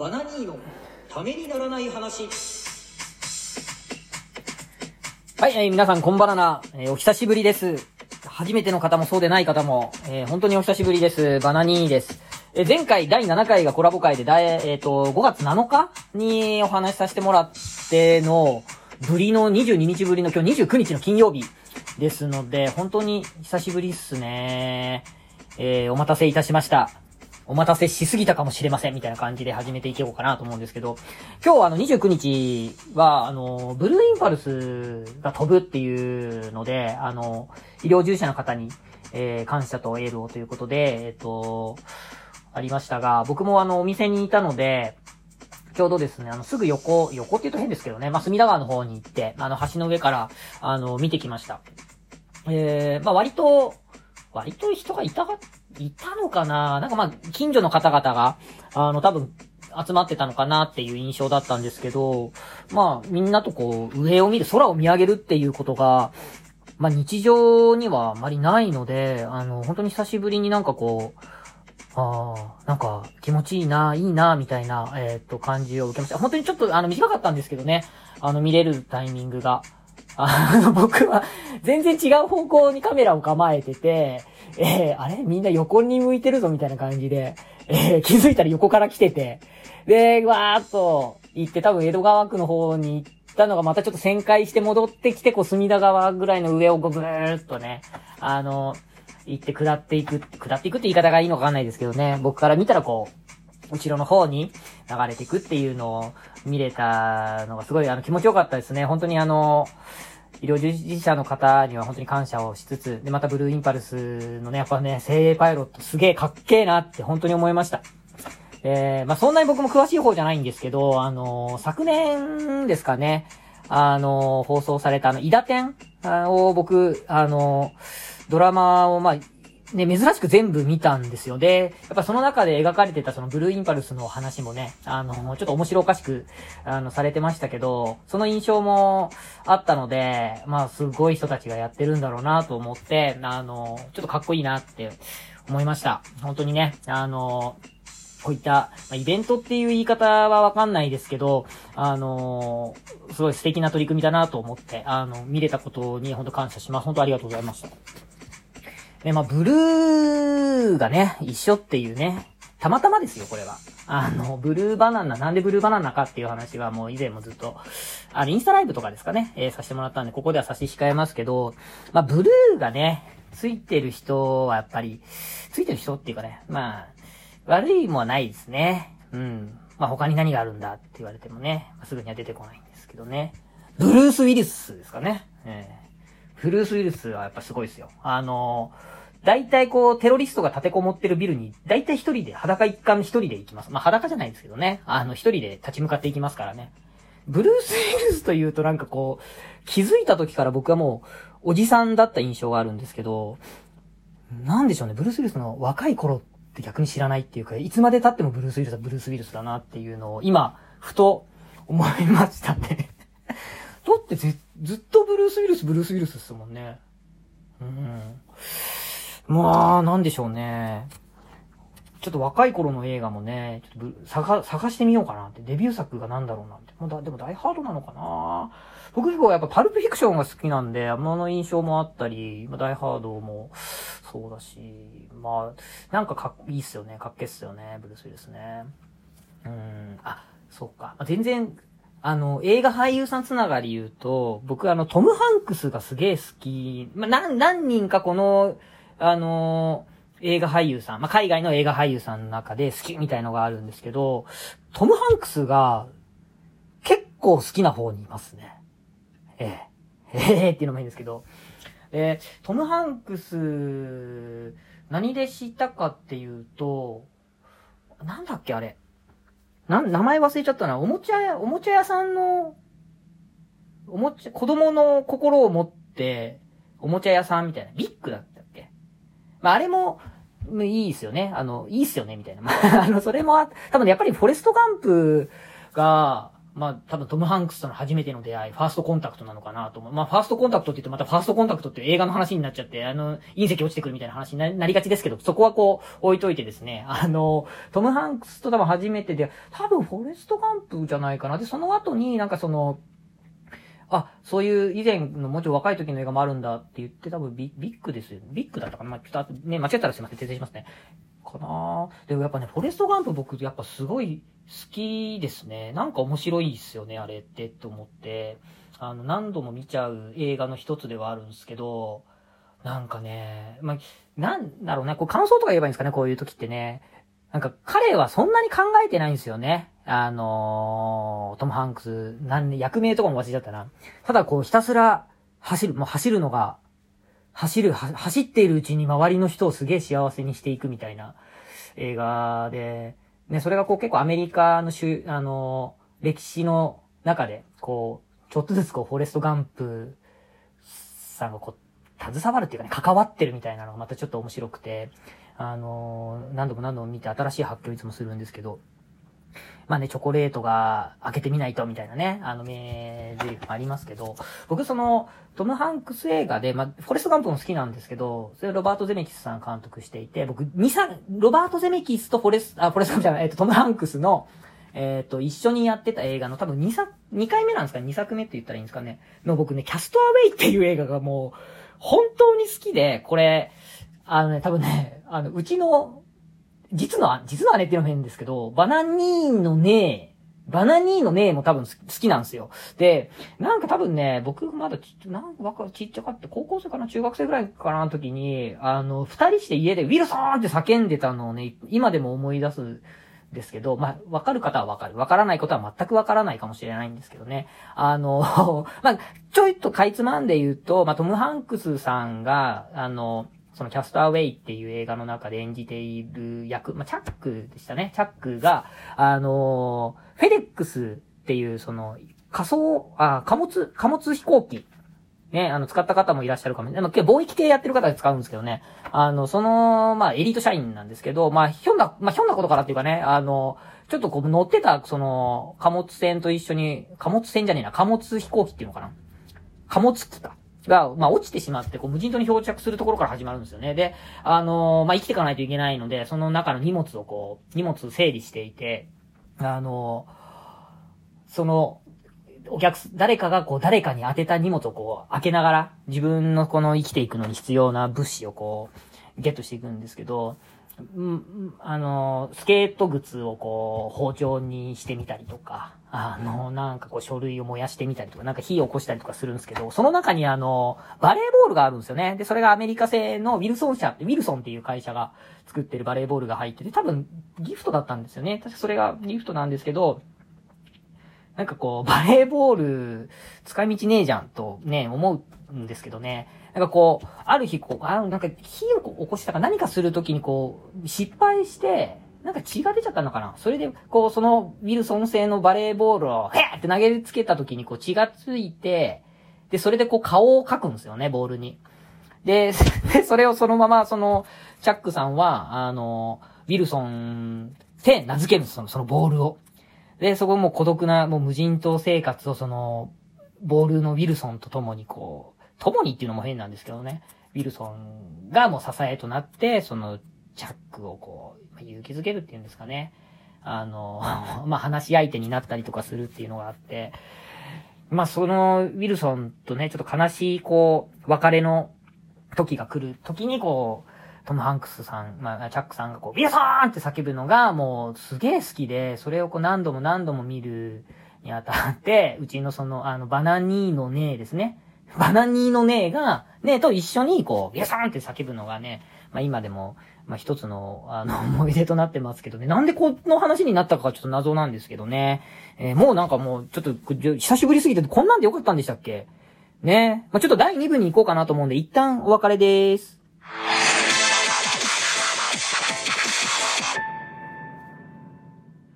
バナニーのためにならない話。はい、えー皆さんこんばらな、えーお久しぶりです。初めての方もそうでない方も、えー本当にお久しぶりです。バナニーです。えー前回第7回がコラボ会で、だいえっ、と、5月7日にお話しさせてもらっての、ぶりの22日ぶりの今日29日の金曜日ですので、本当に久しぶりっすね。えーお待たせいたしました。お待たせしすぎたかもしれません、みたいな感じで始めていこうかなと思うんですけど、今日はあの29日は、あの、ブルーインパルスが飛ぶっていうので、あの、医療従事者の方に、えー感謝とエールをということで、えっ、と、ありましたが、僕もあの、お店にいたので、ちょうどですね、あの、すぐ横、横って言うと変ですけどね、まあ、隅田川の方に行って、あの、橋の上から、あの、見てきました。えー、まあ、割と、割と人がいたが、いたのかな？なんかまあ、近所の方々が、あの、多分、集まってたのかなっていう印象だったんですけど、まあ、みんなとこう、上を見る、空を見上げるっていうことが、まあ、日常にはあまりないので、あの、本当に久しぶりになんかこう、ああ、なんか気持ちいいな、いいな、みたいな、えーっと、感じを受けました。本当にちょっと、あの、短かったんですけどね、あの、見れるタイミングが。あの、僕は、全然違う方向にカメラを構えてて、えー、あれ？みんな横に向いてるぞ、みたいな感じで、えー、気づいたら横から来てて、で、わーっと行って、多分江戸川区の方に行ったのがまたちょっと旋回して戻ってきて、こう、隅田川ぐらいの上を、ぐーっとね、あの、行って下っていく、下っていくって言い方がいいのかわかんないですけどね、僕から見たらこう、後ろの方に流れていくっていうのを見れたのがすごいあの気持ちよかったですね。本当にあの、医療従事者の方には本当に感謝をしつつ、で、またブルーインパルスのね、やっぱね、精鋭パイロットすげえかっけえなって本当に思いました。えー、まあ、そんなに僕も詳しい方じゃないんですけど、あの昨年ですかね、あの放送されたあの、イダ天あを僕、あのドラマを、まあ、ね、珍しく全部見たんですよ。で、やっぱその中で描かれてたそのブルーインパルスの話もね、あの、ちょっと面白おかしく、あの、されてましたけど、その印象もあったので、まあ、すごい人たちがやってるんだろうなと思って、あの、ちょっとかっこいいなって思いました。本当にね、あの、こういった、ま、イベントっていう言い方はわかんないですけど、あのすごい素敵な取り組みだなと思って、あの、見れたことに本当感謝します。本当ありがとうございました。で、まあ、ブルーがね、一緒っていうね、たまたまですよ、これは。あの、ブルーバナナ、なんでブルーバナナかっていう話はもう以前もずっと、あの、インスタライブとかですかね、えーさせてもらったんで、ここでは差し控えますけど、まあ、ブルーがね、ついてる人はやっぱり、ついてる人っていうかね、まあ、悪いもはないですね。うん。まあ、他に何があるんだって言われてもね、まあすぐには出てこないんですけどね。ブルース・ウィリスですかね。ええブルース・ウィルスはやっぱすごいですよ。あの大体こう、テロリストが立てこもってるビルに、大体一人で、裸一貫一人で行きます。まあ、裸じゃないですけどね。あの、一人で立ち向かっていきますからね。ブルース・ウィルスというとなんかこう、気づいた時から僕はもう、おじさんだった印象があるんですけど、なんでしょうね、ブルース・ウィルスの若い頃って逆に知らないっていうか、いつまで経ってもブルース・ウィルスはブルース・ウィルスだなっていうのを、今、ふと思いましたね。だって、ずっとブルース・ウィルス、ブルース・ウィルスですもんね。うん。まあ、なんでしょうね。ちょっと若い頃の映画もね、ちょっと探、探してみようかなって。デビュー作がなんだろうなって。もうだでも、ダイハードなのかな僕結構やっぱパルプフィクションが好きなんで、あの印象もあったり、まあ、ダイハードもそうだし、まあ、なんかかっいいっすよね。かっけっすよね。ブルース・ウィルスね。うん。あ、そうか。まあ全然、あの、映画俳優さんつながり言うと、僕あの、トム・ハンクスがすげえ好き。まあ、何、何人かこの、あの映画俳優さん、まあ、海外の映画俳優さんの中で好きみたいのがあるんですけど、トム・ハンクスが結構好きな方にいますね。ええ。ええっていうのもいいんですけど。で、トム・ハンクス、何で知ったかっていうと、なんだっけあれ。な、名前忘れちゃったな。おもちゃ屋、おもちゃ屋さんの、おもちゃ、子供の心を持って、おもちゃ屋さんみたいな。ビッグだったっけ？まあ、あれも、いいっすよね。あの、いいっすよね、みたいな。まあ、あの、それもあ、多分ね、やっぱりフォレストガンプが、まあ、多分トム・ハンクスとの初めての出会い、ファーストコンタクトなのかなと思う。まあ、ファーストコンタクトって言ってまたファーストコンタクトっていう映画の話になっちゃって、あの、隕石落ちてくるみたいな話になりがちですけど、そこはこう、置いといてですね、あの、トム・ハンクスと多分初めてで、多分フォレスト・ガンプじゃないかな。で、その後になんかその、あ、そういう以前のもうちょい若い時の映画もあるんだって言って多分ビビッグですよ。ビッグだったかなまあ、ちょっとね、間違ったらすいません。訂正しますね。かなでもやっぱね、フォレストガンプ僕やっぱすごい好きですね。なんか面白いっすよね、あれってって思って。あの、何度も見ちゃう映画の一つではあるんですけど、なんかね、まあ、なんだろうね、こう感想とか言えばいいんですかね、こういう時ってね。なんか彼はそんなに考えてないんですよね。あのー、トム・ハンクス、なん役名とかも忘れちゃったな。ただこうひたすら走る、もう走るのが、走る、走っているうちに周りの人をすげえ幸せにしていくみたいな映画で、ね、それがこう結構アメリカのしゅ、あの、歴史の中で、こう、ちょっとずつこう、フォレスト・ガンプさんがこう、携わるっていうかね、関わってるみたいなのがまたちょっと面白くて、あの、何度も何度も見て新しい発見をいつもするんですけど、まあね、チョコレートが開けてみないとみたいなね、あの名台詞もありますけど、僕その、トム・ハンクス映画で、まあ、フォレスト・ガンプも好きなんですけど、それロバート・ゼメキスさん監督していて、僕、2、3、ロバート・ゼメキスとフォレス、あ、フォレスト・ガンプじゃない、えっと、トム・ハンクスの、えっ、と、一緒にやってた映画の多分2作、2回目なんですか ?2 作目って言ったらいいんですかねの僕ね、キャストアウェイっていう映画がもう、本当に好きで、これ、あのね、多分ね、あの、うちの、実の、実の姉っていうのも変ですけど、バナニーのね、バナニーのねも多分好きなんですよ。で、なんか多分ね、僕まだちなんか若ちっちゃかって、高校生かな中学生ぐらいかなの時に、あの、二人して家でウィルソンって叫んでたのをね、今でも思い出すんですけど、まあ、わかる方はわかる。わからないことは全くわからないかもしれないんですけどね。あの、まあ、ちょいとかいつまんで言うと、まあ、トム・ハンクスさんが、あの、そのキャスターウェイっていう映画の中で演じている役、まあ、チャックでしたね。チャックが、あのー、フェデックスっていう、その、仮想、あ、貨物、貨物飛行機。ね、あの、使った方もいらっしゃるかも。あの、貿易系やってる方で使うんですけどね。あの、その、まあ、エリート社員なんですけど、まあ、ひょんな、まあ、ひょんなことからっていうかね、あの、ちょっとこう乗ってた、その、貨物船と一緒に、貨物船じゃねえな、貨物飛行機っていうのかな。貨物機か。が、まあ、落ちてしまって、こう、無人島に漂着するところから始まるんですよね。で、あのー、まあ、生きていかないといけないので、その中の荷物をこう、荷物整理していて、あのー、その、お客、誰かがこう、誰かに当てた荷物をこう、開けながら、自分のこの生きていくのに必要な物資をこう、ゲットしていくんですけど、うん、あの、スケート靴をこう、包丁にしてみたりとか、あの、なんかこう、書類を燃やしてみたりとか、なんか火を起こしたりとかするんですけど、その中にあの、バレーボールがあるんですよね。で、それがアメリカ製のウィルソン社って、ウィルソンっていう会社が作ってるバレーボールが入ってて、多分、ギフトだったんですよね。確かそれがギフトなんですけど、なんかこう、バレーボール、使い道ねえじゃんとね、思うんですけどね。なんかこう、ある日こう、あのなんか火を起こしたか何かするときにこう、失敗して、なんか血が出ちゃったのかなそれで、こう、そのウィルソン製のバレーボールを、へーって投げつけた時にこう血がついて、で、それでこう顔を描くんですよね、ボールに。で、それをそのまま、その、チャックさんは、あの、ウィルソンって名付けるんです、その、そのボールを。で、そこも孤独な、もう無人島生活をその、ボールのウィルソンと共にこう、共にっていうのも変なんですけどね、ウィルソンがもう支えとなって、その、チャックをこう、勇気づけるっていうんですかね。あの、まあ、話し相手になったりとかするっていうのがあって、まあ、その、ウィルソンとね、ちょっと悲しい、こう、別れの時が来る時に、こう、トム・ハンクスさん、まあ、チャックさんがこう、ウィルソンって叫ぶのが、もう、すげえ好きで、それをこう、何度も何度も見るにあたって、うちのその、あの、バナニーのネーですね。バナニーの姉が、姉と一緒に、こう、ウィルソンって叫ぶのがね、まあ、今でも、まあ、一つの、あの、思い出となってますけどね。なんでこの話になったかちょっと謎なんですけどね。えー、もうなんかもう、ちょっと、久しぶりすぎて、こんなんでよかったんでしたっけ？ね。まあ、ちょっと第2部に行こうかなと思うんで、一旦お別れです。